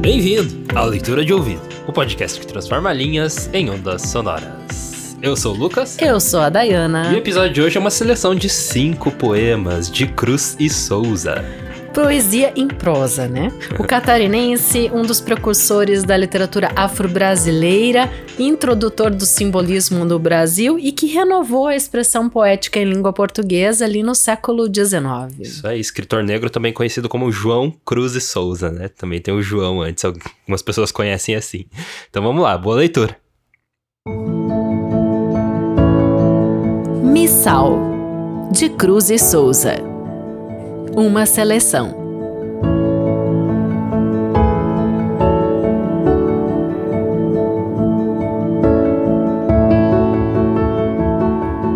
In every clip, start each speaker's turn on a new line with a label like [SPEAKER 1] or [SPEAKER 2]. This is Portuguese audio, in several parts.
[SPEAKER 1] Bem-vindo à Leitura de Ouvido, o podcast que transforma linhas em ondas sonoras. Eu sou o Lucas.
[SPEAKER 2] Eu sou a Dayana.
[SPEAKER 1] E o episódio de hoje é uma seleção de cinco poemas de Cruz e Souza
[SPEAKER 2] poesia em prosa, né? O catarinense, um dos precursores da literatura afro-brasileira, introdutor do simbolismo no Brasil e que renovou a expressão poética em língua portuguesa ali no século XIX.
[SPEAKER 1] Isso aí, escritor negro também conhecido como João Cruz e Souza, né? Também tem o João antes, algumas pessoas conhecem assim. Então vamos lá, boa leitura.
[SPEAKER 2] Missal, de Cruz e Souza uma seleção.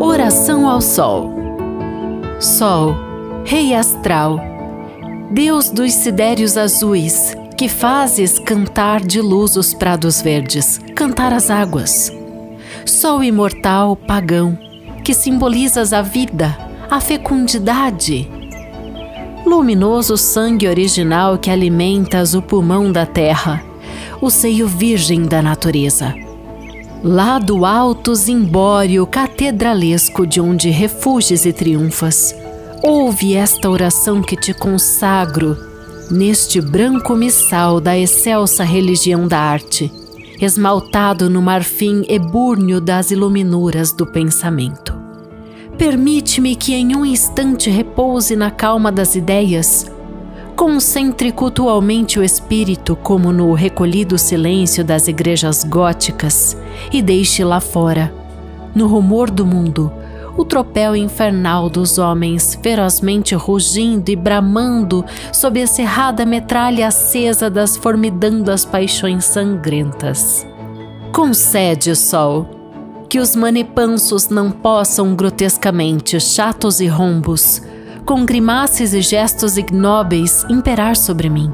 [SPEAKER 2] Oração ao Sol. Sol, Rei astral, Deus dos sidérios azuis, que fazes cantar de luz os prados verdes, cantar as águas. Sol imortal, pagão, que simbolizas a vida, a fecundidade, luminoso sangue original que alimentas o pulmão da terra, o seio virgem da natureza. Lá do alto zimbório catedralesco de onde refuges e triunfas, ouve esta oração que te consagro neste branco missal da excelsa religião da arte, esmaltado no marfim ebúrneo das iluminuras do pensamento. Permite-me que em um instante repouse na calma das ideias. Concentre cultualmente o espírito como no recolhido silêncio das igrejas góticas e deixe lá fora, no rumor do mundo, o tropel infernal dos homens ferozmente rugindo e bramando sob a cerrada metralha acesa das formidandas paixões sangrentas. Concede, sol, que os manipansos não possam grotescamente, chatos e rombos, com grimaces e gestos ignóbeis, imperar sobre mim.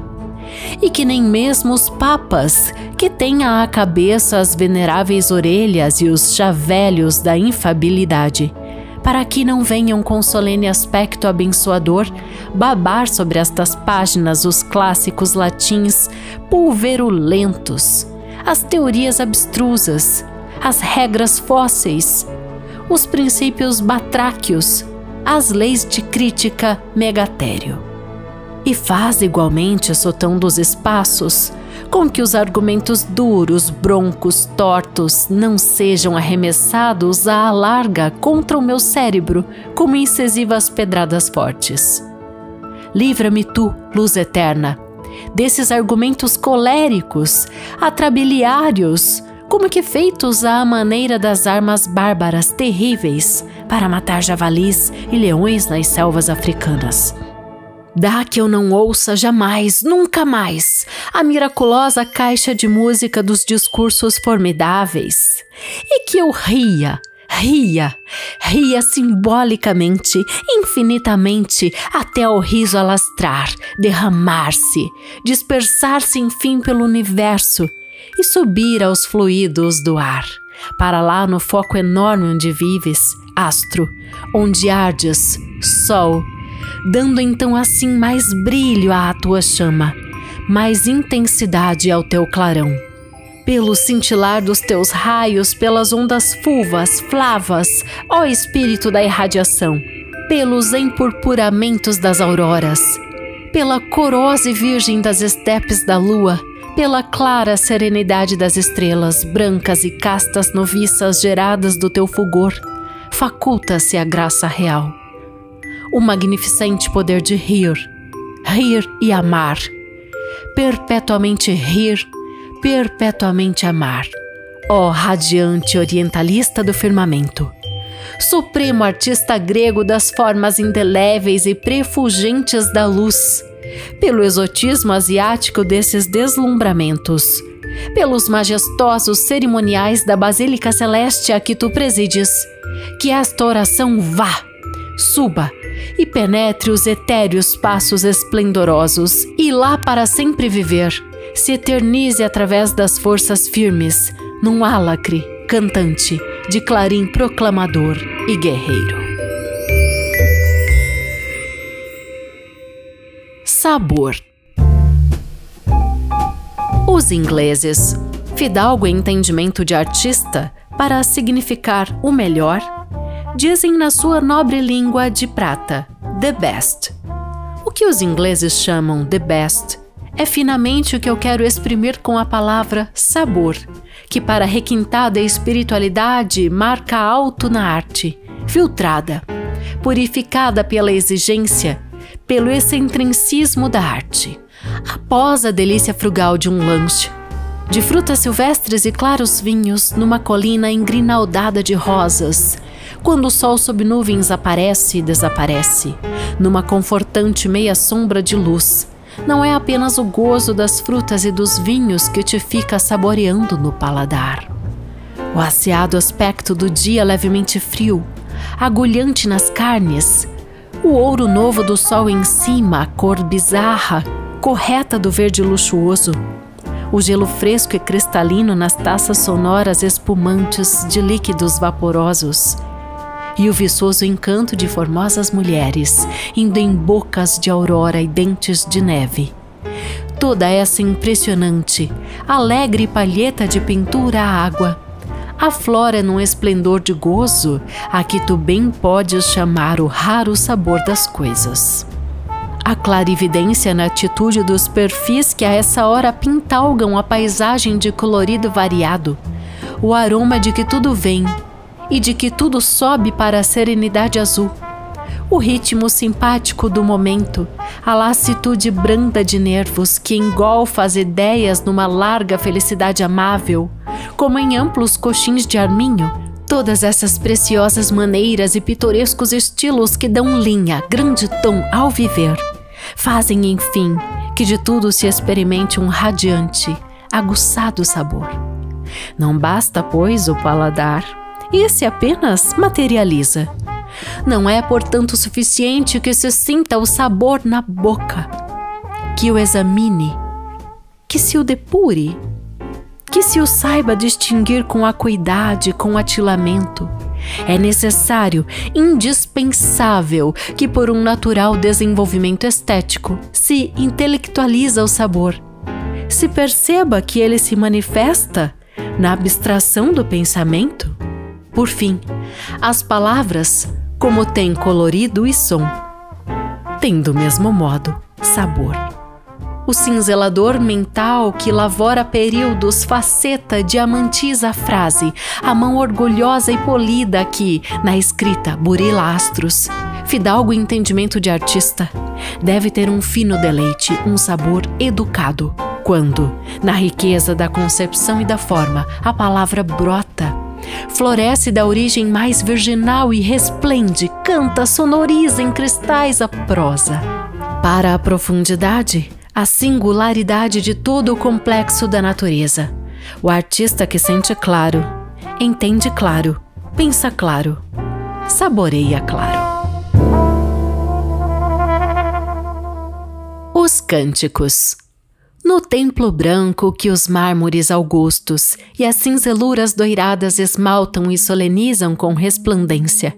[SPEAKER 2] E que nem mesmo os papas, que têm à cabeça as veneráveis orelhas e os chavelhos da infabilidade, para que não venham com solene aspecto abençoador babar sobre estas páginas os clássicos latins pulverulentos, as teorias abstrusas, as regras fósseis, os princípios batráquios, as leis de crítica megatério. E faz igualmente sotando os espaços com que os argumentos duros, broncos, tortos não sejam arremessados à larga contra o meu cérebro como incisivas pedradas fortes. Livra-me tu, luz eterna, desses argumentos coléricos, atrabiliários, como que feitos à maneira das armas bárbaras terríveis para matar javalis e leões nas selvas africanas. Dá que eu não ouça jamais, nunca mais, a miraculosa caixa de música dos discursos formidáveis, e que eu ria, ria, ria simbolicamente, infinitamente, até o riso alastrar, derramar-se, dispersar-se enfim pelo universo e subir aos fluidos do ar, para lá no foco enorme onde vives, astro, onde ardes, sol, dando então assim mais brilho à tua chama, mais intensidade ao teu clarão. Pelo cintilar dos teus raios, pelas ondas fulvas, flavas, ó espírito da irradiação, pelos empurpuramentos das auroras, pela corose virgem das estepes da lua, pela clara serenidade das estrelas, brancas e castas noviças geradas do teu fulgor, faculta-se a graça real. O magnificente poder de rir, rir e amar. Perpetuamente rir, perpetuamente amar. Ó radiante orientalista do firmamento, supremo artista grego das formas indeléveis e prefulgentes da luz pelo exotismo asiático desses deslumbramentos, pelos majestosos cerimoniais da Basílica Celeste a que tu presides, que esta oração vá, suba e penetre os etéreos passos esplendorosos e lá para sempre viver, se eternize através das forças firmes, num álacre cantante de clarim proclamador e guerreiro. Sabor. Os ingleses, fidalgo em entendimento de artista para significar o melhor, dizem na sua nobre língua de prata, the best. O que os ingleses chamam the best é finamente o que eu quero exprimir com a palavra sabor, que para requintada espiritualidade marca alto na arte, filtrada, purificada pela exigência, pelo excentricismo da arte. Após a delícia frugal de um lanche, de frutas silvestres e claros vinhos numa colina engrinaldada de rosas, quando o sol sob nuvens aparece e desaparece, numa confortante meia sombra de luz, não é apenas o gozo das frutas e dos vinhos que te fica saboreando no paladar. O aciado aspecto do dia levemente frio, agulhante nas carnes, o ouro novo do sol em cima, a cor bizarra, correta do verde luxuoso, o gelo fresco e cristalino nas taças sonoras espumantes de líquidos vaporosos, e o viçoso encanto de formosas mulheres, indo em bocas de aurora e dentes de neve. Toda essa impressionante, alegre palheta de pintura à água aflora num esplendor de gozo a que tu bem podes chamar o raro sabor das coisas. A clarividência na atitude dos perfis que a essa hora pintalgam a paisagem de colorido variado, o aroma de que tudo vem, e de que tudo sobe para a serenidade azul. O ritmo simpático do momento, a lassitude branda de nervos que engolfa as ideias numa larga felicidade amável, como em amplos coxins de arminho, todas essas preciosas maneiras e pitorescos estilos que dão linha, grande tom ao viver, fazem, enfim, que de tudo se experimente um radiante, aguçado sabor. Não basta, pois, o paladar esse apenas materializa. Não é, portanto, suficiente que se sinta o sabor na boca, que o examine, que se o depure, que se o saiba distinguir com acuidade, com atilamento. É necessário, indispensável, que por um natural desenvolvimento estético se intelectualiza o sabor, se perceba que ele se manifesta na abstração do pensamento por fim, as palavras, como têm colorido e som, têm do mesmo modo sabor. O cinzelador mental que lavora períodos faceta diamantiza a frase, a mão orgulhosa e polida que, na escrita, burila astros. Fidalgo entendimento de artista, deve ter um fino deleite, um sabor educado. Quando, na riqueza da concepção e da forma, a palavra brota Floresce da origem mais virginal e resplende, canta, sonoriza em cristais a prosa. Para a profundidade, a singularidade de todo o complexo da natureza. O artista que sente claro, entende claro, pensa claro, saboreia claro. Os Cânticos no templo branco que os mármores augustos e as cinzeluras doiradas esmaltam e solenizam com resplandência,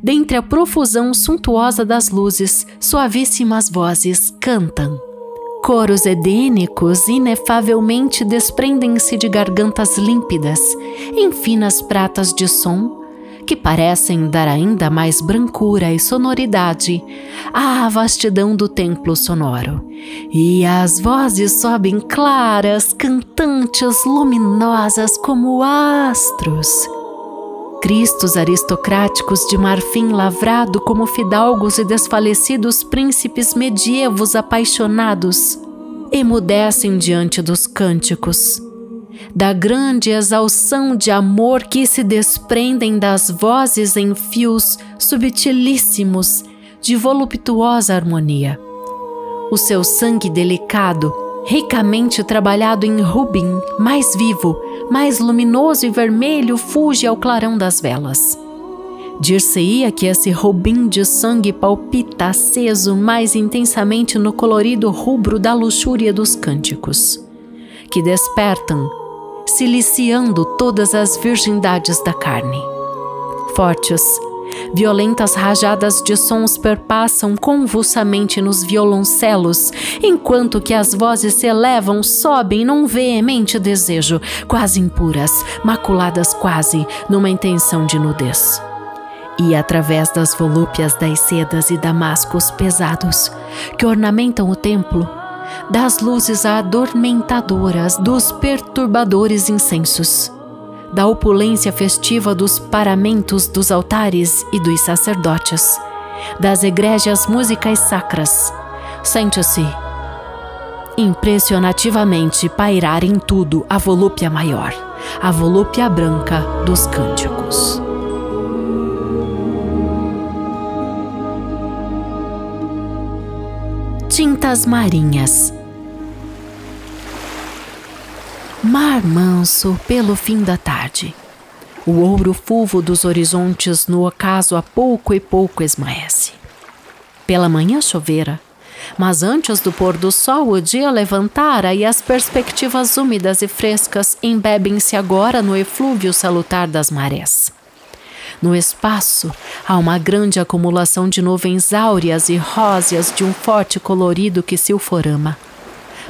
[SPEAKER 2] dentre a profusão suntuosa das luzes, suavíssimas vozes cantam. Coros edênicos inefavelmente desprendem-se de gargantas límpidas, em finas pratas de som, que parecem dar ainda mais brancura e sonoridade à vastidão do templo sonoro. E as vozes sobem claras, cantantes, luminosas como astros. Cristos aristocráticos de marfim lavrado como fidalgos e desfalecidos príncipes medievos apaixonados emudecem diante dos cânticos da grande exalção de amor que se desprendem das vozes em fios subtilíssimos de voluptuosa harmonia. O seu sangue delicado, ricamente trabalhado em rubim, mais vivo, mais luminoso e vermelho, fuge ao clarão das velas. Dir-se-ia que esse rubim de sangue palpita aceso mais intensamente no colorido rubro da luxúria dos cânticos, que despertam siliciando todas as virgindades da carne. Fortes, Violentas rajadas de sons perpassam convulsamente nos violoncelos, enquanto que as vozes se elevam, sobem num veemente desejo, quase impuras, maculadas quase numa intenção de nudez. E através das volúpias das sedas e damascos pesados que ornamentam o templo, das luzes adormentadoras dos perturbadores incensos, da opulência festiva dos paramentos dos altares e dos sacerdotes, das egrégias músicas sacras. Sente-se impressionativamente pairar em tudo a volúpia maior, a volúpia branca dos cânticos. Tintas marinhas Mar manso pelo fim da tarde. O ouro fulvo dos horizontes no ocaso a pouco e pouco esmaece. Pela manhã chovera, mas antes do pôr do sol o dia levantara e as perspectivas úmidas e frescas embebem-se agora no eflúvio salutar das marés. No espaço há uma grande acumulação de nuvens áureas e róseas de um forte colorido que se uforama.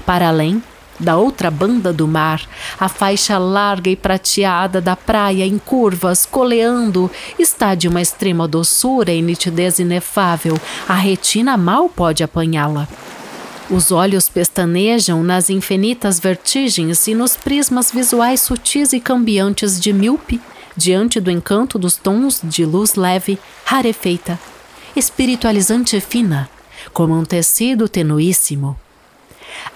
[SPEAKER 2] Para além, da outra banda do mar, a faixa larga e prateada da praia em curvas, coleando, está de uma extrema doçura e nitidez inefável. A retina mal pode apanhá-la. Os olhos pestanejam nas infinitas vertigens e nos prismas visuais sutis e cambiantes de míope, diante do encanto dos tons de luz leve, rarefeita, espiritualizante e fina, como um tecido tenuíssimo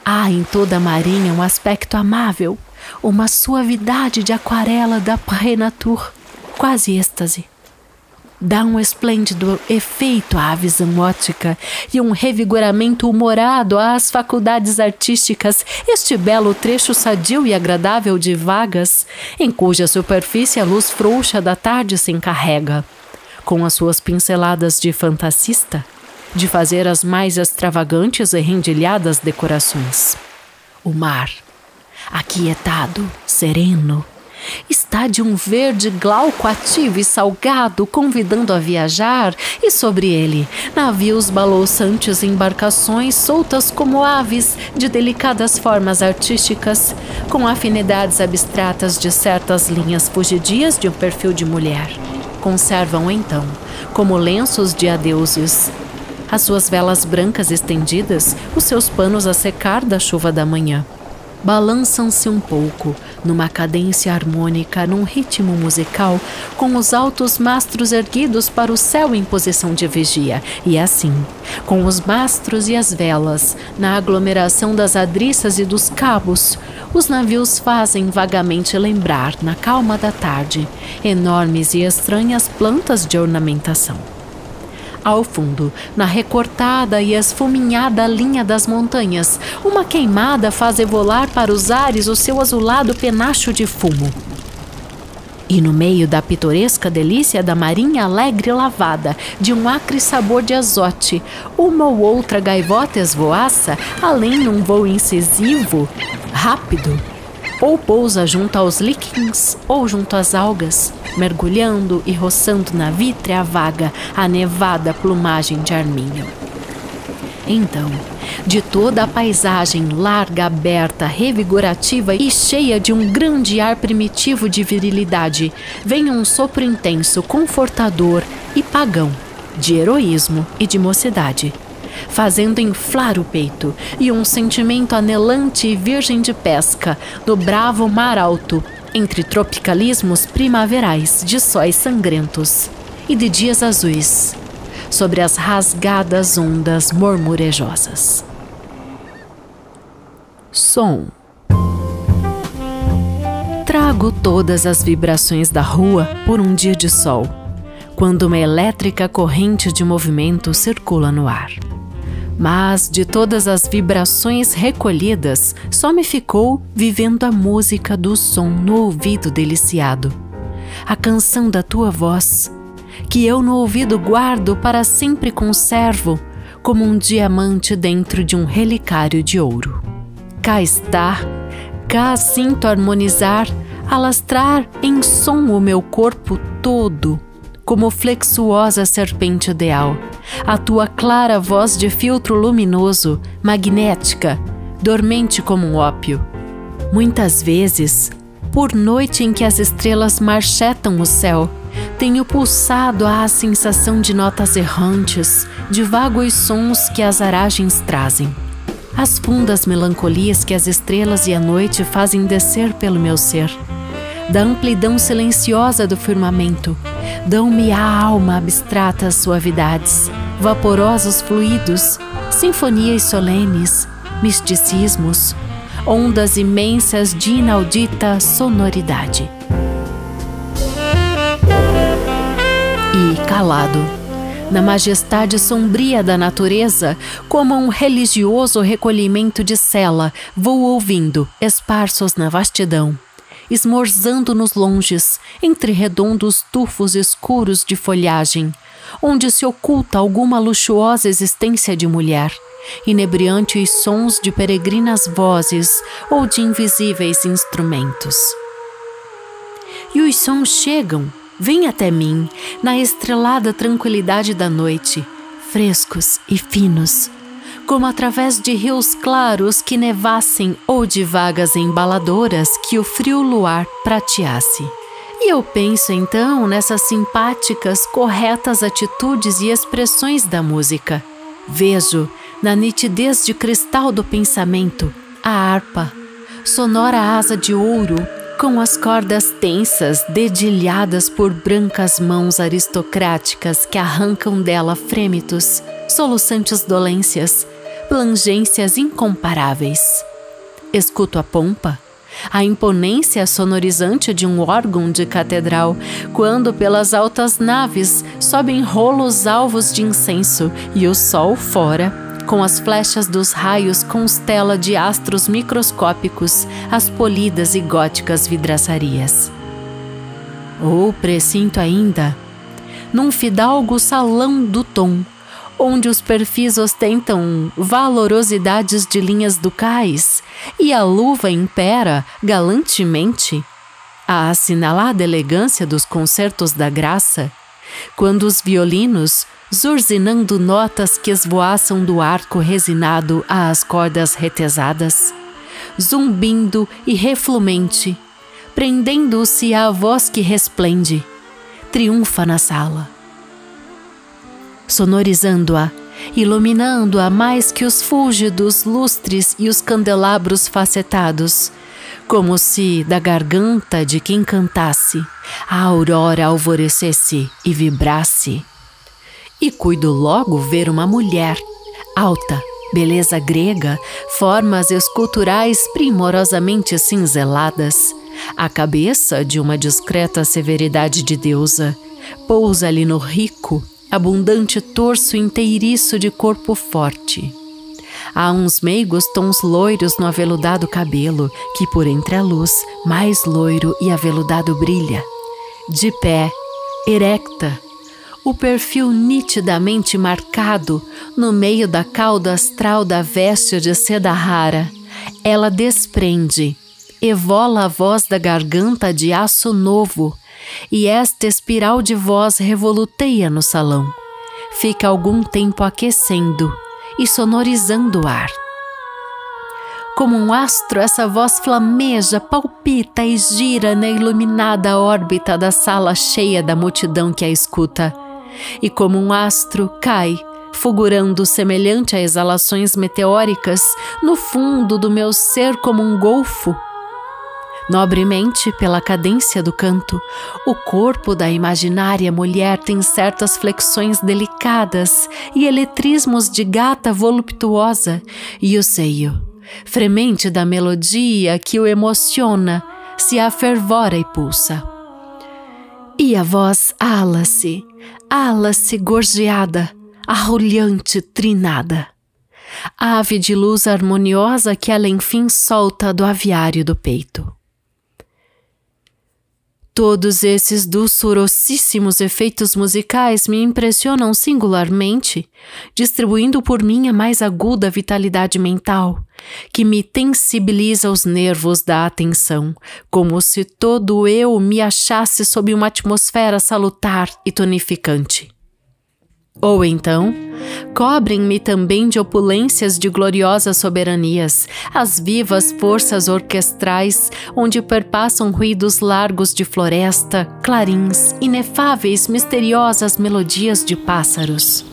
[SPEAKER 2] Há em toda a marinha um aspecto amável, uma suavidade de aquarela da pré-nature, quase êxtase. Dá um esplêndido efeito à visão ótica e um revigoramento humorado às faculdades artísticas, este belo trecho sadio e agradável de vagas, em cuja superfície a luz frouxa da tarde se encarrega. Com as suas pinceladas de fantasista, de fazer as mais extravagantes e rendilhadas decorações. O mar, aquietado, sereno, está de um verde glauco ativo e salgado, convidando a viajar, e sobre ele, navios balouçantes e embarcações soltas como aves de delicadas formas artísticas, com afinidades abstratas de certas linhas fugidias de um perfil de mulher. Conservam então, como lenços de adeuses, as suas velas brancas estendidas, os seus panos a secar da chuva da manhã. Balançam-se um pouco, numa cadência harmônica, num ritmo musical, com os altos mastros erguidos para o céu em posição de vigia, e assim, com os mastros e as velas, na aglomeração das adriças e dos cabos, os navios fazem vagamente lembrar, na calma da tarde, enormes e estranhas plantas de ornamentação. Ao fundo, na recortada e esfuminhada linha das montanhas, uma queimada faz evolar para os ares o seu azulado penacho de fumo. E no meio da pitoresca delícia da marinha alegre lavada, de um acre sabor de azote, uma ou outra gaivota esvoaça, além num voo incisivo, rápido, ou pousa junto aos líquens ou junto às algas, mergulhando e roçando na vítrea vaga a nevada plumagem de arminho. Então, de toda a paisagem larga, aberta, revigorativa e cheia de um grande ar primitivo de virilidade, vem um sopro intenso, confortador e pagão, de heroísmo e de mocidade, fazendo inflar o peito, e um sentimento anelante e virgem de pesca no bravo mar alto, entre tropicalismos primaverais de sóis sangrentos e de dias azuis, sobre as rasgadas ondas murmurejosas. Som. Trago todas as vibrações da rua por um dia de sol, quando uma elétrica corrente de movimento circula no ar. Mas de todas as vibrações recolhidas, só me ficou vivendo a música do som no ouvido deliciado. A canção da tua voz, que eu no ouvido guardo para sempre conservo, como um diamante dentro de um relicário de ouro. Cá está, cá sinto harmonizar, alastrar em som o meu corpo todo como flexuosa serpente ideal. A tua clara voz de filtro luminoso, magnética, dormente como um ópio. Muitas vezes, por noite em que as estrelas marchetam o céu, tenho pulsado à sensação de notas errantes, de vagos sons que as aragens trazem. As fundas melancolias que as estrelas e a noite fazem descer pelo meu ser. Da amplidão silenciosa do firmamento, dão-me à alma abstratas suavidades, vaporosos fluidos, sinfonias solenes, misticismos, ondas imensas de inaudita sonoridade. E calado, na majestade sombria da natureza, como um religioso recolhimento de cela, vou ouvindo, esparsos na vastidão, esmorzando nos longes, entre redondos tufos escuros de folhagem, onde se oculta alguma luxuosa existência de mulher inebriantes sons de peregrinas vozes ou de invisíveis instrumentos. E os sons chegam, vêm até mim, na estrelada tranquilidade da noite, frescos e finos, como através de rios claros que nevassem ou de vagas embaladoras que o frio luar prateasse. E eu penso então nessas simpáticas, corretas atitudes e expressões da música. Vejo na nitidez de cristal do pensamento, a harpa, sonora asa de ouro, com as cordas tensas dedilhadas por brancas mãos aristocráticas que arrancam dela frêmitos, soluçantes dolências, plangências incomparáveis. Escuto a pompa, a imponência sonorizante de um órgão de catedral, quando pelas altas naves sobem rolos alvos de incenso e o sol fora com as flechas dos raios constela de astros microscópicos as polidas e góticas vidraçarias. Ou precinto ainda, num fidalgo salão do tom, onde os perfis ostentam valorosidades de linhas ducais e a luva impera galantemente, a assinalada elegância dos concertos da graça, quando os violinos zurzinando notas que esvoaçam do arco resinado às cordas retesadas, zumbindo e reflumente, prendendo-se à voz que resplende, triunfa na sala. Sonorizando-a, iluminando-a mais que os fúlgidos lustres e os candelabros facetados, como se da garganta de quem cantasse a aurora alvorecesse e vibrasse. E cuido logo ver uma mulher, alta, beleza grega, formas esculturais primorosamente cinzeladas, a cabeça de uma discreta severidade de deusa, pousa-lhe no rico, abundante torso inteiriço de corpo forte. Há uns meigos tons loiros no aveludado cabelo, que por entre a luz, mais loiro e aveludado brilha. De pé, erecta, o perfil nitidamente marcado no meio da cauda astral da veste de seda rara. Ela desprende, evola a voz da garganta de aço novo, e esta espiral de voz revoluteia no salão. Fica algum tempo aquecendo e sonorizando o ar. Como um astro, essa voz flameja, palpita e gira na iluminada órbita da sala cheia da multidão que a escuta e como um astro cai, fulgurando semelhante a exalações meteóricas no fundo do meu ser como um golfo. Nobremente, pela cadência do canto, o corpo da imaginária mulher tem certas flexões delicadas e eletrismos de gata voluptuosa, e o seio, fremente da melodia que o emociona, se afervora e pulsa. E a voz ala-se, ala-se gorjeada, arrulhante trinada. Ave de luz harmoniosa que ela enfim solta do aviário do peito. Todos esses dulçurosíssimos efeitos musicais me impressionam singularmente, distribuindo por mim a mais aguda vitalidade mental, que me tensibiliza os nervos da atenção, como se todo eu me achasse sob uma atmosfera salutar e tonificante. Ou então, cobrem-me também de opulências de gloriosas soberanias, as vivas forças orquestrais, onde perpassam ruídos largos de floresta, clarins, inefáveis, misteriosas melodias de pássaros.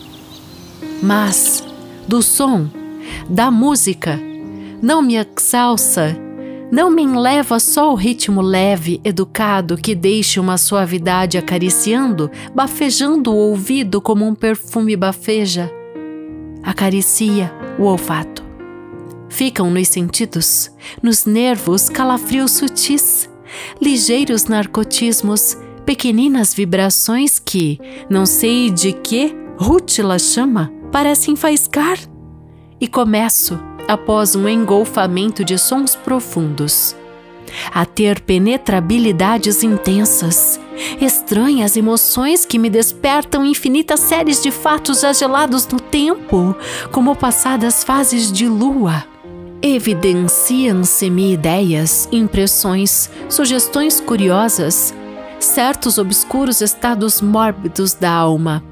[SPEAKER 2] Mas, do som, da música, não me exalça não me enleva só o ritmo leve, educado, que deixa uma suavidade acariciando, bafejando o ouvido como um perfume bafeja. Acaricia o olfato. Ficam nos sentidos, nos nervos calafrios sutis, ligeiros narcotismos, pequeninas vibrações que, não sei de que, rútila chama, parecem faiscar. E começo, após um engolfamento de sons profundos, a ter penetrabilidades intensas, estranhas emoções que me despertam infinitas séries de fatos já gelados no tempo, como passadas fases de lua. Evidenciam-se-me ideias, impressões, sugestões curiosas, certos obscuros estados mórbidos da alma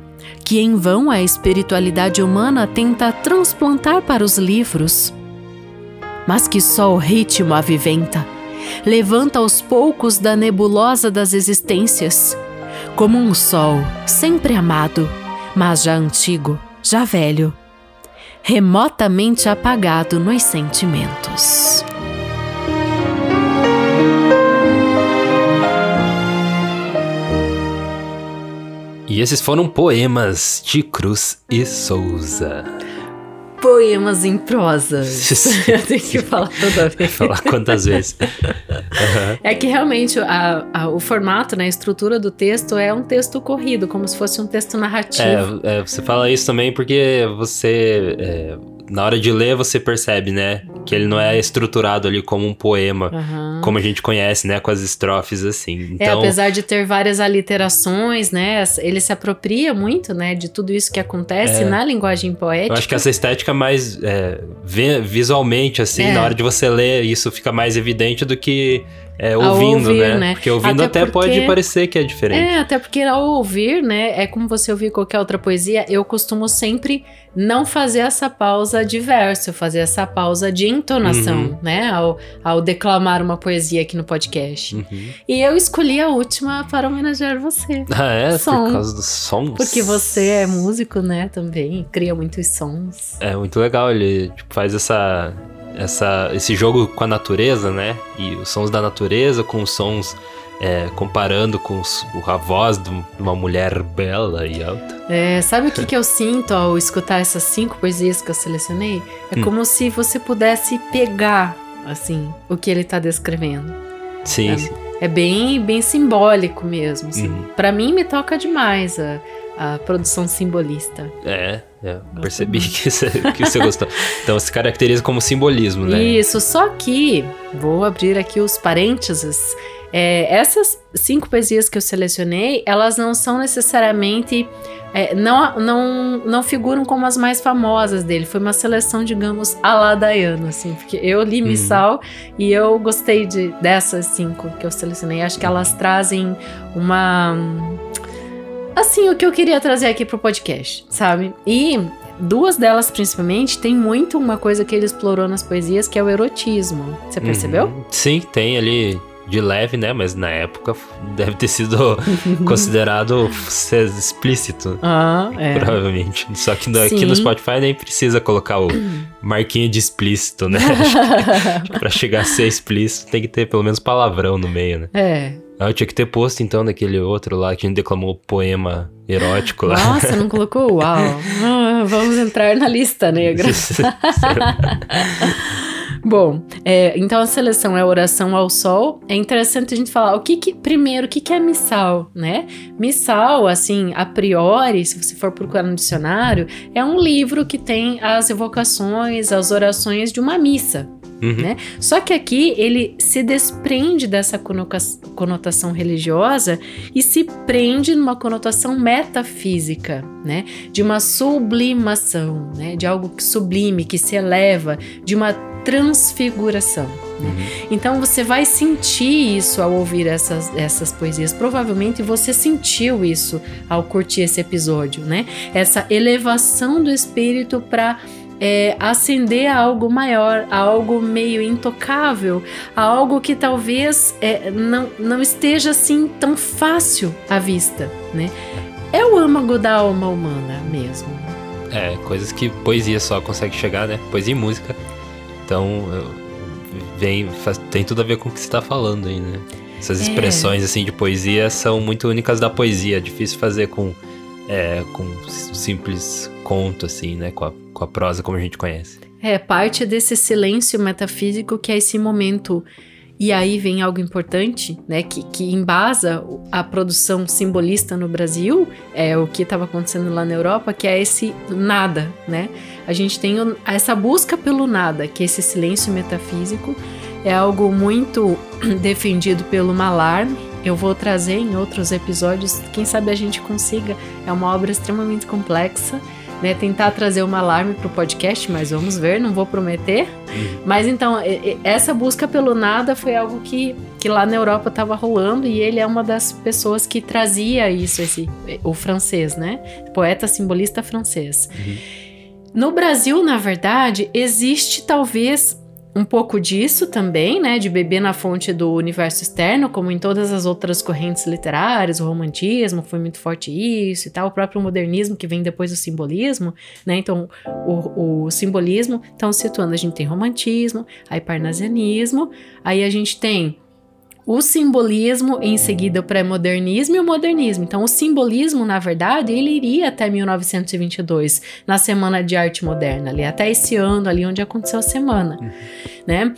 [SPEAKER 2] que em vão a espiritualidade humana tenta transplantar para os livros, mas que só o ritmo aviventa, levanta aos poucos da nebulosa das existências, como um sol sempre amado, mas já antigo, já velho, remotamente apagado nos sentimentos.
[SPEAKER 1] E esses foram poemas de Cruz e Souza.
[SPEAKER 2] Poemas em prosa. Eu tenho que falar toda vez.
[SPEAKER 1] falar quantas vezes. Uhum.
[SPEAKER 2] É que realmente a, a, o formato, né, a estrutura do texto é um texto corrido, como se fosse um texto narrativo.
[SPEAKER 1] É, é você fala isso também porque você. É, na hora de ler você percebe, né? Que ele não é estruturado ali como um poema, uhum. como a gente conhece, né? Com as estrofes assim.
[SPEAKER 2] É, então... É, apesar de ter várias aliterações, né? Ele se apropria muito, né? De tudo isso que acontece é. na linguagem poética.
[SPEAKER 1] Eu acho que essa estética mais é, visualmente, assim, é. na hora de você ler, isso fica mais evidente do que é, ouvindo, ouvir, né? né? Porque ouvindo até, até porque, pode parecer que é diferente.
[SPEAKER 2] É, até porque ao ouvir, né? É como você ouvir qualquer outra poesia, eu costumo sempre não fazer essa pausa de verso, fazer essa pausa de entonação, uhum. né? Ao, ao declamar uma poesia aqui no podcast. Uhum. E eu escolhi a última para homenagear você.
[SPEAKER 1] Ah, é? Som. Por causa dos sons?
[SPEAKER 2] Porque você é músico, né? Também, cria muitos sons.
[SPEAKER 1] É muito legal, ele tipo, faz essa essa, esse jogo com a natureza, né? E os sons da natureza com os sons é, comparando com os, a voz de uma mulher bela e alta.
[SPEAKER 2] É, sabe o que, que eu sinto ao escutar essas cinco poesias que eu selecionei? É hum. como se você pudesse pegar, assim, o que ele está descrevendo.
[SPEAKER 1] Sim, é, sim.
[SPEAKER 2] É bem, bem simbólico mesmo. Assim. Uhum. Para mim, me toca demais a, a produção simbolista.
[SPEAKER 1] É, é percebi que você, que você gostou. Então se caracteriza como simbolismo, né?
[SPEAKER 2] Isso, só que vou abrir aqui os parênteses. É, essas cinco poesias que eu selecionei, elas não são necessariamente. É, não, não, não figuram como as mais famosas dele. Foi uma seleção, digamos, a la Dayana, assim. Porque eu li uhum. Missal e eu gostei de, dessas cinco que eu selecionei. Acho que elas trazem uma assim, o que eu queria trazer aqui pro podcast, sabe? E duas delas, principalmente, tem muito uma coisa que ele explorou nas poesias, que é o erotismo. Você uhum. percebeu? Uhum.
[SPEAKER 1] Sim, tem ali de leve, né? Mas na época deve ter sido considerado ser explícito.
[SPEAKER 2] Ah, é.
[SPEAKER 1] Provavelmente. Só que aqui no Spotify nem precisa colocar o marquinho de explícito, né? pra chegar a ser explícito tem que ter pelo menos palavrão no meio, né?
[SPEAKER 2] É.
[SPEAKER 1] Ah, eu tinha que ter posto então daquele outro lá que a gente declamou o poema erótico lá.
[SPEAKER 2] Nossa, não colocou? Uau! Ah, vamos entrar na lista negra. Bom, é, então a seleção é oração ao sol. É interessante a gente falar o que, que primeiro, o que, que é missal, né? Missal, assim, a priori, se você for procurar no dicionário, é um livro que tem as evocações, as orações de uma missa, Uhum. Né? Só que aqui ele se desprende dessa conotação religiosa e se prende numa conotação metafísica, né? De uma sublimação, né? De algo que sublime, que se eleva, de uma transfiguração. Né? Uhum. Então você vai sentir isso ao ouvir essas, essas poesias. Provavelmente você sentiu isso ao curtir esse episódio, né? Essa elevação do espírito para é, ascender a algo maior, a algo meio intocável, a algo que talvez é, não, não esteja assim tão fácil à vista, né? É o âmago da alma humana mesmo.
[SPEAKER 1] É, coisas que poesia só consegue chegar, né? Poesia e música. Então, vem, faz, tem tudo a ver com o que você está falando aí, né? Essas é. expressões, assim, de poesia são muito únicas da poesia. É difícil fazer com, é, com simples conto, assim, né? Com a com a prosa como a gente conhece.
[SPEAKER 2] É, parte desse silêncio metafísico que é esse momento. E aí vem algo importante, né, que, que embasa a produção simbolista no Brasil, é o que estava acontecendo lá na Europa, que é esse nada, né? A gente tem essa busca pelo nada, que é esse silêncio metafísico, é algo muito defendido pelo Malarme. Eu vou trazer em outros episódios, quem sabe a gente consiga. É uma obra extremamente complexa né, tentar trazer uma alarme para o podcast, mas vamos ver, não vou prometer. Uhum. Mas então, essa busca pelo nada foi algo que, que lá na Europa estava rolando e ele é uma das pessoas que trazia isso, esse, o francês, né? Poeta simbolista francês. Uhum. No Brasil, na verdade, existe talvez um pouco disso também, né, de beber na fonte do universo externo, como em todas as outras correntes literárias, o romantismo foi muito forte isso e tal, o próprio modernismo que vem depois do simbolismo, né, então o, o simbolismo, então situando, a gente tem romantismo, aí parnasianismo, aí a gente tem o simbolismo, em seguida o pré-modernismo e o modernismo. Então, o simbolismo, na verdade, ele iria até 1922, na Semana de Arte Moderna, ali até esse ano, ali onde aconteceu a semana, uhum. né?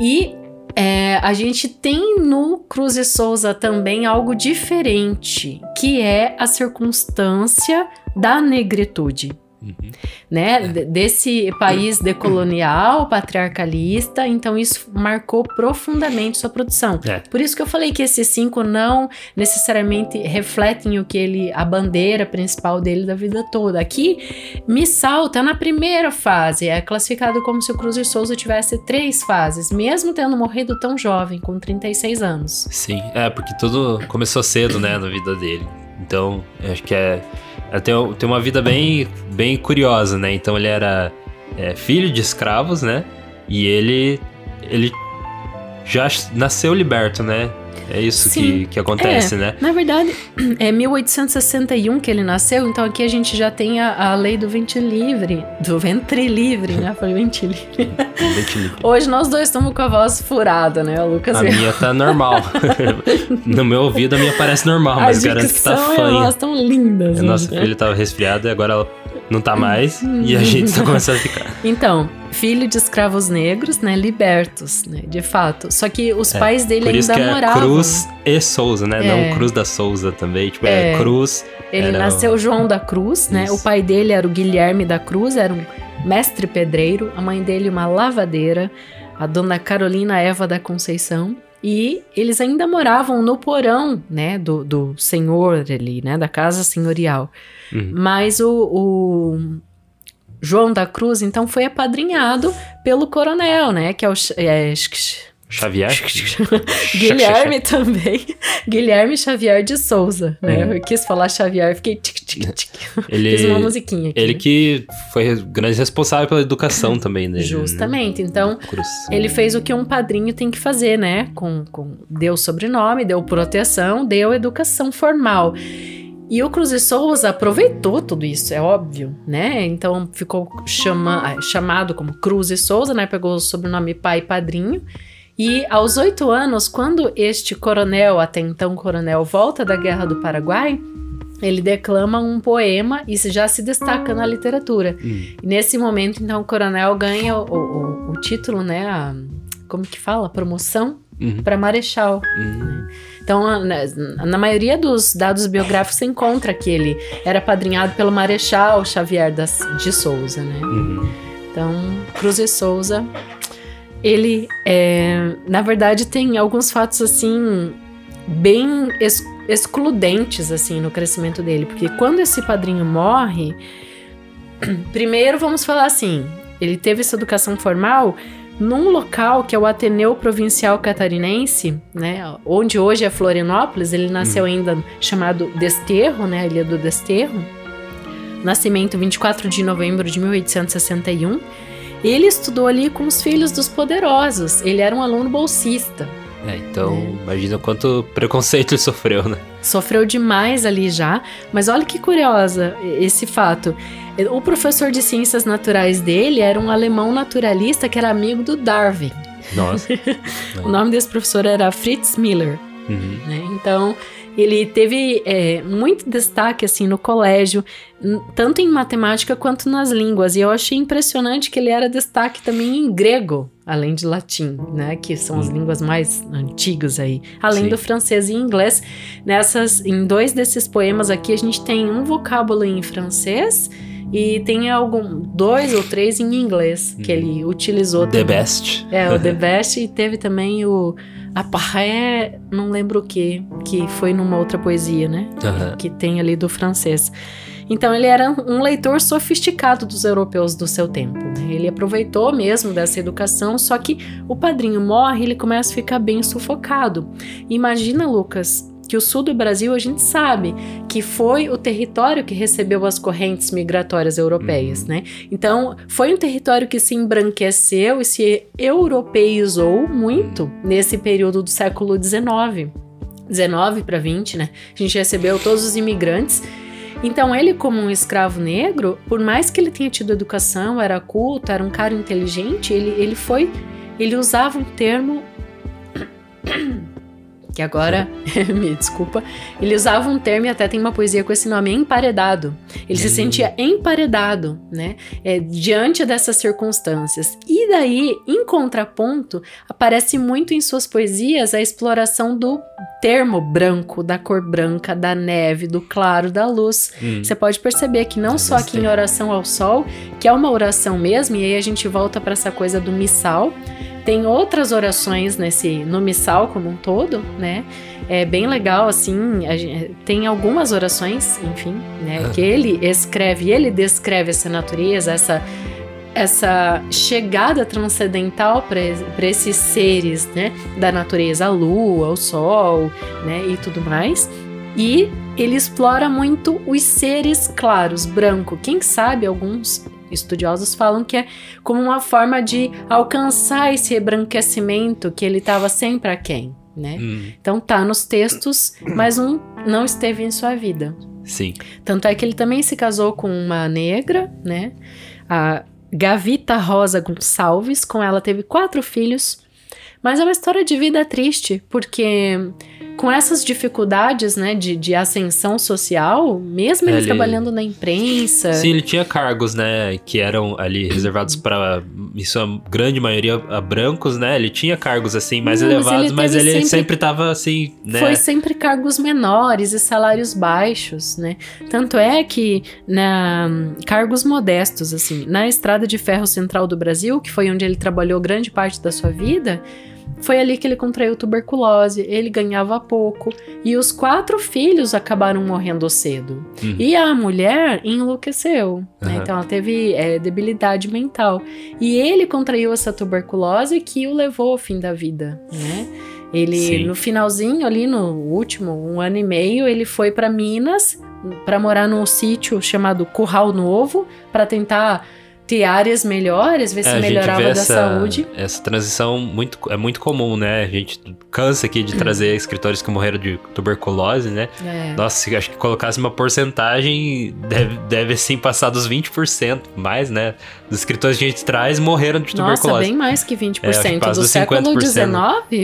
[SPEAKER 2] E é, a gente tem no Cruz e Souza também algo diferente, que é a circunstância da negritude. Uhum. Né? É. Desse país decolonial, patriarcalista, então isso marcou profundamente sua produção. É. Por isso que eu falei que esses cinco não necessariamente refletem o que ele, a bandeira principal dele da vida toda. Aqui, Missal tá na primeira fase, é classificado como se o Cruz e Souza tivesse três fases, mesmo tendo morrido tão jovem, com 36 anos.
[SPEAKER 1] Sim, é, porque tudo começou cedo, né, na vida dele. Então, acho que é tem, tem uma vida bem, bem curiosa, né? Então ele era é, filho de escravos, né? E ele, ele já nasceu liberto, né? É isso que, que acontece,
[SPEAKER 2] é,
[SPEAKER 1] né?
[SPEAKER 2] Na verdade, é 1861 que ele nasceu, então aqui a gente já tem a, a lei do ventre livre, do ventre livre, né? Falei ventre livre. Hoje nós dois estamos com a voz furada, né, Lucas?
[SPEAKER 1] A minha tá normal. no meu ouvido a minha parece normal, mas garanto que tá fanha. A
[SPEAKER 2] voz tão lindas.
[SPEAKER 1] Nosso né? filho tava resfriado e agora ela não tá mais e a gente tá começando a ficar.
[SPEAKER 2] Então, filho de escravos negros, né, libertos, né, de fato. Só que os é, pais dele ainda
[SPEAKER 1] que é
[SPEAKER 2] moravam.
[SPEAKER 1] Cruz e Souza, né? É. Não Cruz da Souza também, tipo, é, é Cruz.
[SPEAKER 2] Ele nasceu João da Cruz, né? Isso. O pai dele era o Guilherme da Cruz, era um mestre pedreiro, a mãe dele uma lavadeira, a dona Carolina Eva da Conceição. E eles ainda moravam no porão, né, do, do senhor ali, né, da casa senhorial. Uhum. Mas o, o, João da Cruz, então, foi apadrinhado pelo coronel, né, que é o... É,
[SPEAKER 1] Xavier?
[SPEAKER 2] Guilherme também. Guilherme Xavier de Souza, né? Hum. Eu quis falar Xavier, fiquei tic, tic, tic.
[SPEAKER 1] Ele, Fiz uma musiquinha aqui. Ele que foi grande responsável pela educação também.
[SPEAKER 2] Né? Justamente. Então, ele fez o que um padrinho tem que fazer, né? Com, com, deu sobrenome, deu proteção, deu educação formal. E o Cruz e Souza aproveitou tudo isso, é óbvio, né? Então ficou chama, chamado como Cruz e Souza, né? Pegou o sobrenome pai e padrinho. E aos oito anos, quando este coronel, até então coronel, volta da Guerra do Paraguai, ele declama um poema e já se destaca na literatura. Hum. Nesse momento, então, o coronel ganha o, o, o título, né? A, como que fala? Promoção uhum. para marechal. Uhum. Né? Então, na, na, maioria dos dados biográficos, você encontra que ele era padrinhado pelo Marechal Xavier das, de Souza, né? Uhum. Então, Cruz e Souza ele, é, na verdade, tem alguns fatos assim bem ex excludentes assim no crescimento dele, porque quando esse padrinho morre, primeiro vamos falar assim, ele teve essa educação formal num local que é o Ateneu Provincial Catarinense, né, onde hoje é Florianópolis, ele nasceu hum. ainda chamado Desterro, né, a ilha do Desterro. Nascimento 24 de novembro de 1861. Ele estudou ali com os filhos dos poderosos. Ele era um aluno bolsista.
[SPEAKER 1] É, então, é. imagina quanto preconceito ele sofreu, né?
[SPEAKER 2] Sofreu demais ali já, mas olha que curiosa esse fato. O professor de ciências naturais dele era um alemão naturalista que era amigo do Darwin.
[SPEAKER 1] Nossa.
[SPEAKER 2] o nome desse professor era Fritz Miller.
[SPEAKER 1] Uhum.
[SPEAKER 2] Né? Então, ele teve é, muito destaque assim no colégio, tanto em matemática quanto nas línguas. E eu achei impressionante que ele era destaque também em grego, além de latim, né? Que são as uhum. línguas mais antigas aí. Além Sim. do francês e inglês. Nessas, em dois desses poemas aqui, a gente tem um vocábulo em francês e tem algum dois ou três em inglês que ele utilizou.
[SPEAKER 1] The também. Best.
[SPEAKER 2] É, o The Best e teve também o a Parré, não lembro o que, que foi numa outra poesia, né?
[SPEAKER 1] Uhum.
[SPEAKER 2] Que, que tem ali do francês. Então ele era um leitor sofisticado dos europeus do seu tempo. Né? Ele aproveitou mesmo dessa educação, só que o padrinho morre, ele começa a ficar bem sufocado. Imagina, Lucas, que o sul do Brasil a gente sabe que foi o território que recebeu as correntes migratórias europeias, uhum. né? Então, foi um território que se embranqueceu e se europeizou muito nesse período do século XIX. 19 para 20, né? A gente recebeu todos os imigrantes. Então, ele, como um escravo negro, por mais que ele tenha tido educação, era culto, era um cara inteligente, ele, ele foi. Ele usava um termo que agora, me desculpa, ele usava um termo e até tem uma poesia com esse nome, emparedado. Ele se sentia emparedado, né, é, diante dessas circunstâncias. E daí, em contraponto, aparece muito em suas poesias a exploração do termo branco, da cor branca, da neve, do claro, da luz. Hum. Você pode perceber que não só aqui em Oração ao Sol, que é uma oração mesmo, e aí a gente volta para essa coisa do missal, tem outras orações nesse no missal como um todo, né? É bem legal, assim, gente, tem algumas orações, enfim, né? Que ele escreve, ele descreve essa natureza, essa essa chegada transcendental para esses seres, né, da natureza, a lua, o sol, né, e tudo mais. E ele explora muito os seres claros, branco. Quem sabe alguns Estudiosos falam que é como uma forma de alcançar esse embranquecimento que ele estava sempre aquém, né? Hum. Então tá nos textos, mas um não esteve em sua vida.
[SPEAKER 1] Sim.
[SPEAKER 2] Tanto é que ele também se casou com uma negra, né? A Gavita Rosa Gonçalves, com ela teve quatro filhos. Mas é uma história de vida triste, porque com essas dificuldades, né, de, de ascensão social, mesmo ele, ele, trabalhando na imprensa.
[SPEAKER 1] Sim, ele tinha cargos, né, que eram ali reservados para, em sua grande maioria, a brancos, né? Ele tinha cargos assim mais Não, elevados, mas ele, mas ele sempre, estava assim, né?
[SPEAKER 2] Foi sempre cargos menores e salários baixos, né? Tanto é que na cargos modestos assim, na Estrada de Ferro Central do Brasil, que foi onde ele trabalhou grande parte da sua vida, foi ali que ele contraiu tuberculose, ele ganhava pouco e os quatro filhos acabaram morrendo cedo. Uhum. E a mulher enlouqueceu, né? uhum. então ela teve é, debilidade mental. E ele contraiu essa tuberculose que o levou ao fim da vida, né? Ele, Sim. no finalzinho, ali no último um ano e meio, ele foi para Minas para morar num sítio chamado Curral Novo para tentar ter áreas melhores, ver se é, melhorava da essa, saúde.
[SPEAKER 1] Essa transição muito, é muito comum, né? A gente cansa aqui de trazer escritores que morreram de tuberculose, né? É. Nossa, acho que colocasse uma porcentagem, deve, deve assim passar dos 20% mais, né? Dos escritores que a gente traz morreram de tuberculose.
[SPEAKER 2] Nossa, bem mais que 20%. É, do século XIX,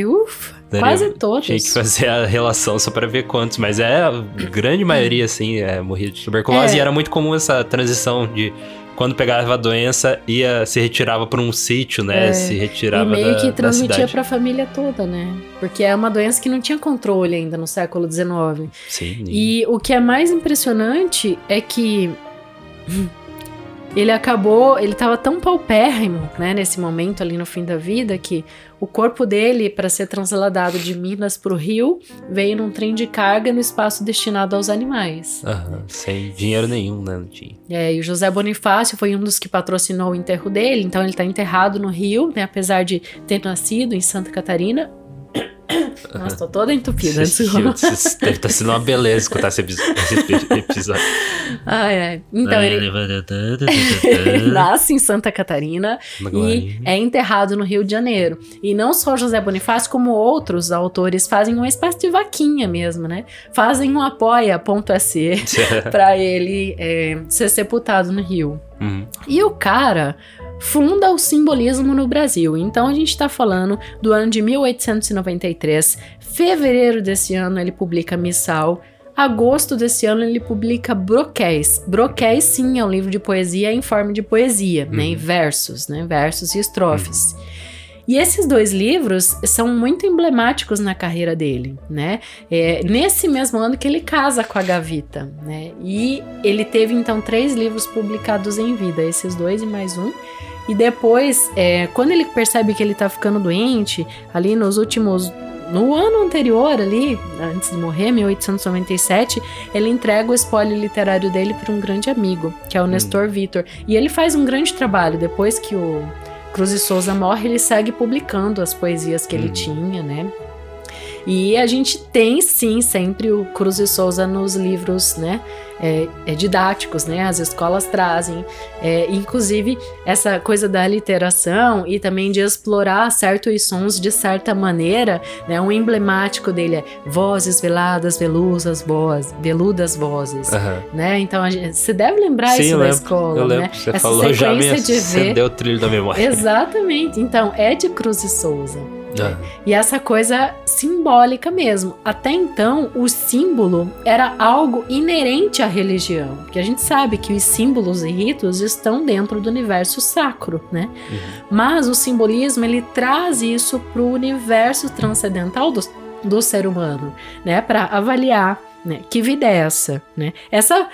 [SPEAKER 2] ufa. Quase todos.
[SPEAKER 1] Tinha que fazer a relação só para ver quantos, mas é a grande maioria, assim, é, morria de tuberculose. É. E era muito comum essa transição de quando pegava a doença, ia se retirava para um sítio, né? É, se retirava
[SPEAKER 2] e meio
[SPEAKER 1] da,
[SPEAKER 2] que transmitia para a família toda, né? Porque é uma doença que não tinha controle ainda no século XIX.
[SPEAKER 1] Sim.
[SPEAKER 2] E o que é mais impressionante é que ele acabou, ele estava tão paupérrimo, né, nesse momento ali no fim da vida, que o corpo dele, para ser transladado de Minas para o Rio, veio num trem de carga no espaço destinado aos animais.
[SPEAKER 1] Aham, sem dinheiro nenhum, né? Não tinha.
[SPEAKER 2] É, e o José Bonifácio foi um dos que patrocinou o enterro dele, então ele está enterrado no Rio, né, apesar de ter nascido em Santa Catarina. Nossa, tô toda entupida.
[SPEAKER 1] Deve estar sendo uma beleza escutar esse epi- esse episódio.
[SPEAKER 2] Ai, ai. Então, ele, ele nasce em Santa Catarina e é enterrado no Rio de Janeiro. E não só José Bonifácio, como outros autores fazem uma espécie de vaquinha mesmo, né? Fazem um apoia.se para ele é, ser sepultado no Rio.
[SPEAKER 1] Uhum.
[SPEAKER 2] E o cara funda o simbolismo no Brasil. Então a gente está falando do ano de 1893. Fevereiro desse ano ele publica Missal. Agosto desse ano ele publica Broquéis. Broquéis, sim, é um livro de poesia em forma de poesia, né? Em versos, né? Versos e estrofes. E esses dois livros são muito emblemáticos na carreira dele, né? É, nesse mesmo ano que ele casa com a Gavita, né? E ele teve então três livros publicados em vida, esses dois e mais um. E depois, é, quando ele percebe que ele tá ficando doente, ali nos últimos. No ano anterior, ali, antes de morrer, 1897, ele entrega o espólio literário dele para um grande amigo, que é o Nestor Vitor. E ele faz um grande trabalho. Depois que o Cruz e Souza morre, ele segue publicando as poesias que ele
[SPEAKER 1] Hum.
[SPEAKER 2] tinha, né? E a gente tem sim sempre o Cruz e Souza nos livros, né? é, é, didáticos, né? As escolas trazem, é, inclusive essa coisa da literação e também de explorar certos sons de certa maneira, né? Um emblemático dele é vozes veladas, veluzas, voz, veludas vozes,
[SPEAKER 1] Aham.
[SPEAKER 2] né? Então a gente, você deve lembrar
[SPEAKER 1] Sim,
[SPEAKER 2] isso da
[SPEAKER 1] lembro.
[SPEAKER 2] escola,
[SPEAKER 1] Eu lembro,
[SPEAKER 2] né?
[SPEAKER 1] você
[SPEAKER 2] Essa
[SPEAKER 1] falou já me
[SPEAKER 2] sequência de ver.
[SPEAKER 1] acendeu o trilho da memória.
[SPEAKER 2] Exatamente. Então é de Cruz e Souza.
[SPEAKER 1] Ah,
[SPEAKER 2] E essa coisa simbólica mesmo. Até então, o símbolo era algo inerente à religião. Porque a gente sabe que os símbolos e ritos estão dentro do universo sacro, né?
[SPEAKER 1] Uhum.
[SPEAKER 2] Mas o simbolismo, ele traz isso para o universo transcendental do, do ser humano, né? Para avaliar, né? Que vida é essa, né? Essa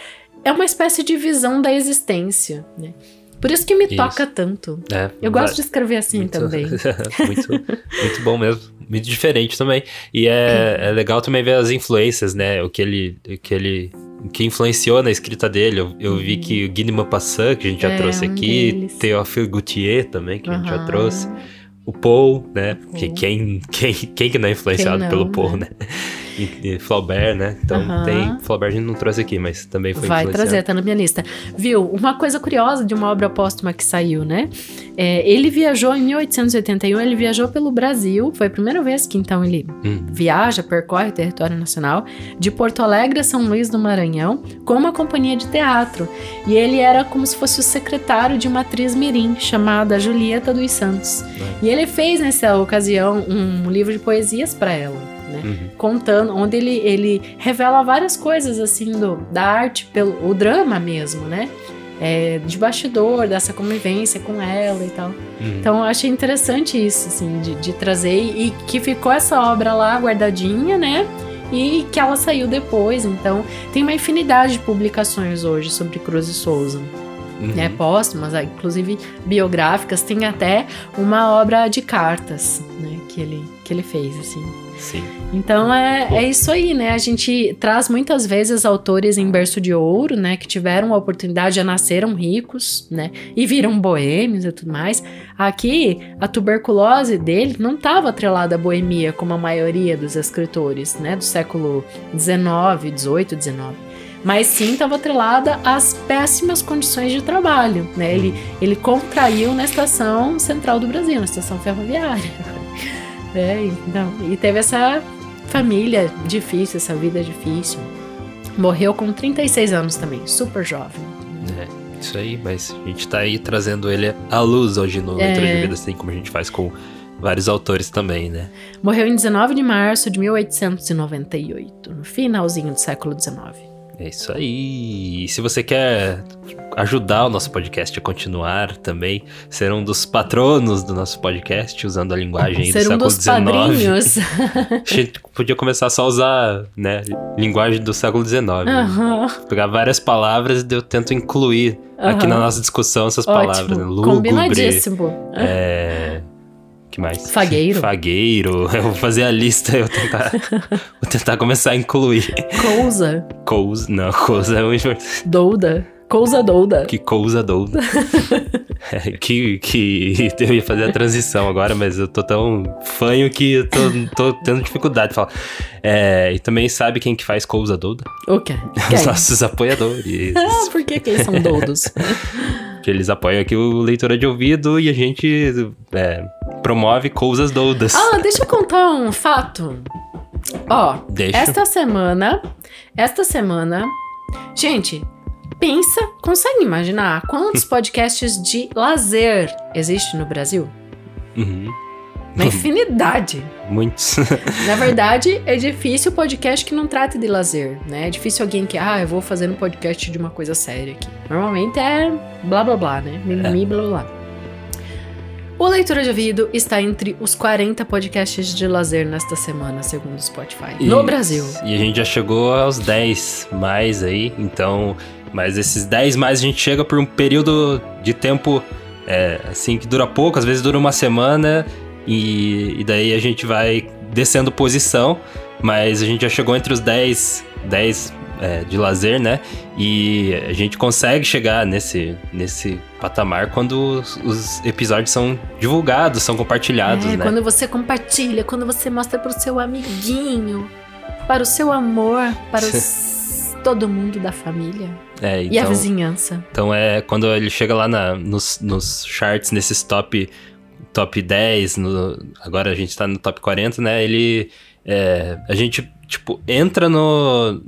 [SPEAKER 2] é uma espécie de visão da existência, né? Por isso que me
[SPEAKER 1] Isso.
[SPEAKER 2] toca tanto.
[SPEAKER 1] é,
[SPEAKER 2] Eu gosto de escrever assim
[SPEAKER 1] muito,
[SPEAKER 2] também.
[SPEAKER 1] muito, muito bom mesmo. Muito diferente também. E é, é legal também ver as influências, né? O que ele. O que ele. Que influenciou na escrita dele. Eu, eu vi que o Guy de Maupassant, que a gente já
[SPEAKER 2] É,
[SPEAKER 1] trouxe
[SPEAKER 2] um
[SPEAKER 1] aqui,
[SPEAKER 2] deles.
[SPEAKER 1] Théophile Gautier também, que a gente já trouxe. O Paul, né? Que
[SPEAKER 2] Paul.
[SPEAKER 1] quem, quem, quem que não é influenciado
[SPEAKER 2] não,
[SPEAKER 1] pelo Paul,
[SPEAKER 2] né?
[SPEAKER 1] né? E, Flaubert, né? Então tem. Flaubert a gente não trouxe aqui, mas também foi
[SPEAKER 2] Vai trazer, tá na minha lista. Viu? Uma coisa curiosa de uma obra póstuma que saiu, né? É, ele viajou em 1881, ele viajou pelo Brasil. Foi a primeira vez que então ele
[SPEAKER 1] Hum.
[SPEAKER 2] viaja, percorre o território nacional, de Porto Alegre a São Luís do Maranhão, com uma companhia de teatro. E ele era como se fosse o secretário de uma atriz mirim, chamada Julieta dos Santos. E ele fez nessa ocasião um livro de poesias para ela. Né?
[SPEAKER 1] Uhum.
[SPEAKER 2] contando, onde ele, ele revela várias coisas assim do, da arte, pelo o drama mesmo, né? É, de bastidor, dessa convivência com ela e tal.
[SPEAKER 1] Uhum.
[SPEAKER 2] Então eu achei interessante isso, assim, de, de trazer e que ficou essa obra lá guardadinha, né? E que ela saiu depois. Então tem uma infinidade de publicações hoje sobre Cruz e Souza
[SPEAKER 1] Uhum.
[SPEAKER 2] né, póstumas, inclusive biográficas, tem até uma obra de cartas, né, que ele, que ele fez, assim.
[SPEAKER 1] Sim.
[SPEAKER 2] Então é, é isso aí, né, a gente traz muitas vezes autores em berço de ouro, né, que tiveram a oportunidade, já nasceram ricos, né, e viram boêmios e tudo mais. Aqui, a tuberculose dele não estava atrelada à boemia, como a maioria dos escritores, né, do século XIX, XVIII, XIX mas sim estava atrelada às péssimas condições de trabalho. Né? Ele, ele contraiu na estação central do Brasil, na estação ferroviária. É, então, e teve essa família difícil, essa vida difícil. Morreu com 36 anos também, super jovem.
[SPEAKER 1] É, isso aí, mas a gente tá aí trazendo ele à luz hoje no
[SPEAKER 2] É.
[SPEAKER 1] Leitura de Vida, assim como a gente faz com vários autores também, né?
[SPEAKER 2] Morreu em 19 de março de 1898, no finalzinho do século XIX.
[SPEAKER 1] É isso aí. E se você quer ajudar o nosso podcast a continuar também, ser um dos patronos do nosso podcast, usando a linguagem
[SPEAKER 2] ser
[SPEAKER 1] do
[SPEAKER 2] um
[SPEAKER 1] século
[SPEAKER 2] dos
[SPEAKER 1] XIX.
[SPEAKER 2] padrinhos.
[SPEAKER 1] A gente podia começar só a usar, né, linguagem do século XIX.
[SPEAKER 2] Aham.
[SPEAKER 1] Pegar várias palavras e eu tento incluir aqui
[SPEAKER 2] Aham.
[SPEAKER 1] na nossa discussão essas palavras. Né?
[SPEAKER 2] Ótimo.
[SPEAKER 1] Lúgubre,
[SPEAKER 2] Combinadíssimo.
[SPEAKER 1] é... que mais?
[SPEAKER 2] Fagueiro.
[SPEAKER 1] Fagueiro. Eu vou fazer a lista eu tentar, vou tentar começar a incluir.
[SPEAKER 2] Cousa.
[SPEAKER 1] Cousa. Não, cousa é muito
[SPEAKER 2] Douda. Cousa douda.
[SPEAKER 1] Que cousa douda. É, que, que eu ia fazer a transição agora, mas eu tô tão fanho que eu tô, tô tendo dificuldade de falar. É, e também sabe quem que faz cousa douda?
[SPEAKER 2] O quê?
[SPEAKER 1] Os nossos apoiadores.
[SPEAKER 2] Ah, por que, que eles são doudos?
[SPEAKER 1] que eles apoiam aqui o Leitura de Ouvido e a gente é, promove coisas doudas.
[SPEAKER 2] ah, deixa eu contar um fato. Ó,
[SPEAKER 1] Deixa.
[SPEAKER 2] esta semana, esta semana, gente, pensa, consegue imaginar quantos podcasts de lazer existem no Brasil?
[SPEAKER 1] Uhum.
[SPEAKER 2] Uma infinidade.
[SPEAKER 1] Muitos.
[SPEAKER 2] Na verdade, é difícil o podcast que não trate de lazer, né? É difícil alguém que, ah, eu vou fazer um podcast de uma coisa séria aqui. Normalmente é blá blá blá, né? Mimimi, blá blá blá. O Leitura de Ouvido está entre os 40 podcasts de lazer nesta semana, segundo o Spotify. No
[SPEAKER 1] E-
[SPEAKER 2] Brasil.
[SPEAKER 1] E a gente já chegou aos 10 mais aí, então. Mas esses 10 mais a gente chega por um período de tempo é, assim que dura pouco, às vezes dura uma semana, e, e daí a gente vai descendo posição, mas a gente já chegou entre os 10, 10 é, de lazer, né? E a gente consegue chegar nesse, nesse patamar quando os, os episódios são divulgados, são compartilhados,
[SPEAKER 2] é,
[SPEAKER 1] né?
[SPEAKER 2] quando você compartilha, quando você mostra para o seu amiguinho, para o seu amor, para os, todo mundo da família
[SPEAKER 1] É,
[SPEAKER 2] e a
[SPEAKER 1] então-
[SPEAKER 2] vizinhança.
[SPEAKER 1] Então é quando ele chega lá na- nos, nos charts, nesses top, top 10, no- agora a gente tá no top 40, né? Ele. é, a gente, tipo, entra no,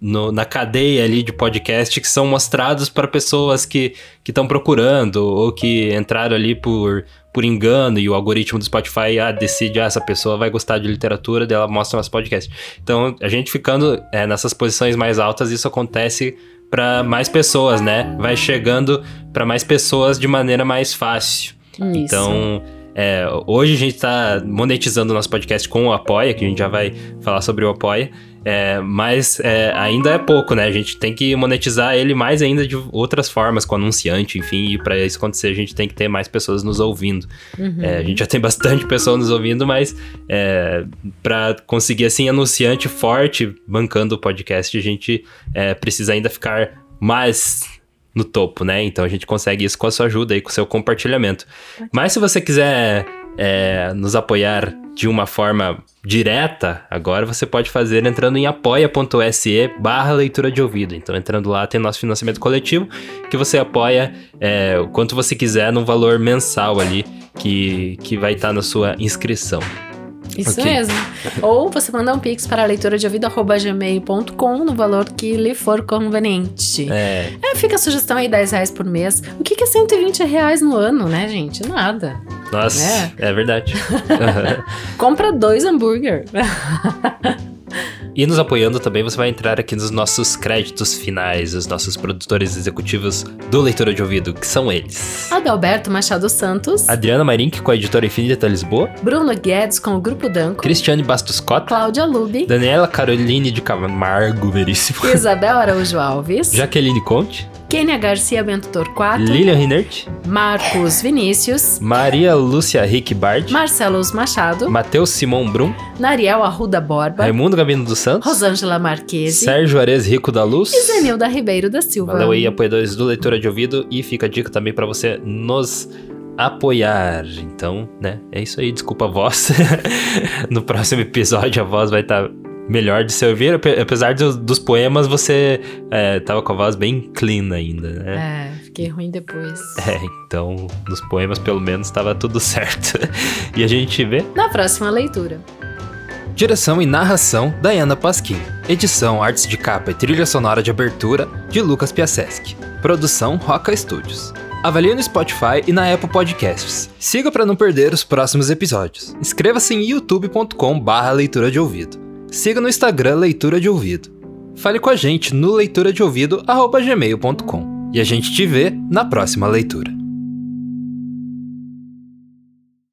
[SPEAKER 1] no- na cadeia ali de podcast que são mostrados para pessoas que estão procurando ou que entraram ali por, por engano e o algoritmo do Spotify ah, decide, ah, essa pessoa vai gostar de literatura, daí ela mostra nosso podcast. Então, a gente ficando é, nessas posições mais altas, isso acontece para mais pessoas, né? Vai chegando para mais pessoas de maneira mais fácil.
[SPEAKER 2] Isso.
[SPEAKER 1] Então, é, hoje a gente tá monetizando o nosso podcast com o Apoia, que a gente já vai falar sobre o Apoia. é, mas é, ainda é pouco, né? A gente tem que monetizar ele mais ainda de outras formas, com anunciante, enfim. E para isso acontecer, a gente tem que ter mais pessoas nos ouvindo.
[SPEAKER 2] Uhum.
[SPEAKER 1] É, a gente já tem bastante pessoa nos ouvindo, mas é, para conseguir assim anunciante forte bancando o podcast, a gente é, precisa ainda ficar mais no topo, né? Então a gente consegue isso com a sua ajuda e com o seu compartilhamento. Mas se você quiser é, nos apoiar de uma forma direta, agora você pode fazer entrando em apoia.se barra leitura de ouvido. Então entrando lá tem nosso financiamento coletivo, que você apoia é, o quanto você quiser num valor mensal ali, que, que vai estar na sua inscrição.
[SPEAKER 2] Isso
[SPEAKER 1] Ok.
[SPEAKER 2] mesmo. Ou você manda um pix para leitura de ouvido.gmail.com no valor que lhe for conveniente.
[SPEAKER 1] É,
[SPEAKER 2] É, fica a sugestão aí, 10 reais por mês. O que que é 120 reais no ano, né, gente? Nada.
[SPEAKER 1] nossa, é, verdade. Aham.
[SPEAKER 2] Compra dois hambúrguer.
[SPEAKER 1] E nos apoiando também, você vai entrar aqui nos nossos créditos finais, os nossos produtores executivos do Leitura de Ouvido, que são eles.
[SPEAKER 2] Adalberto Machado Santos.
[SPEAKER 1] Adriana Marink com a editora Infinita Lisboa,
[SPEAKER 2] Bruno Guedes com o Grupo Danco.
[SPEAKER 1] Cristiane Bastos Cota,
[SPEAKER 2] Cláudia Lubi.
[SPEAKER 1] Daniela Caroline de Camargo Veríssimo,
[SPEAKER 2] Isabel Araújo Alves.
[SPEAKER 1] Jaqueline Conte,
[SPEAKER 2] Kênia Garcia Bento Torquato.
[SPEAKER 1] Lilian Rinert,
[SPEAKER 2] Marcos Vinícius.
[SPEAKER 1] Maria Lúcia Rick Bard,
[SPEAKER 2] Marcelos Machado.
[SPEAKER 1] Matheus Simão Brum,
[SPEAKER 2] Nariel Arruda Borba.
[SPEAKER 1] Raimundo Gabino dos Santos,
[SPEAKER 2] Rosângela Marquese.
[SPEAKER 1] Sérgio Ares Rico da Luz.
[SPEAKER 2] E Zenilda Ribeiro da Silva.
[SPEAKER 1] Valeu aí, apoiadores do Leitura de Ouvido. E fica a dica também pra você nos apoiar. Então, né, é isso aí. Desculpa a voz. no próximo episódio a voz vai estar melhor de se ouvir. Ape- Apesar dos, dos poemas, você é, tava com a voz bem clean ainda, né?
[SPEAKER 2] É, fiquei ruim depois.
[SPEAKER 1] É, então, nos poemas pelo menos tava tudo certo. e a gente vê
[SPEAKER 2] Na próxima leitura.
[SPEAKER 1] Direção e narração, Diana Pasquim. Edição, artes de capa e trilha sonora de abertura, de Lucas Piaseschi. Produção, Roca Studios. Avalie no Spotify e na Apple Podcasts. Siga para não perder os próximos episódios. Inscreva-se em youtube.com barra leitura de ouvido. Siga no Instagram Leitura de Ouvido. fale com a gente no leitura de ouvido@gmail.com. E a gente te vê na próxima leitura.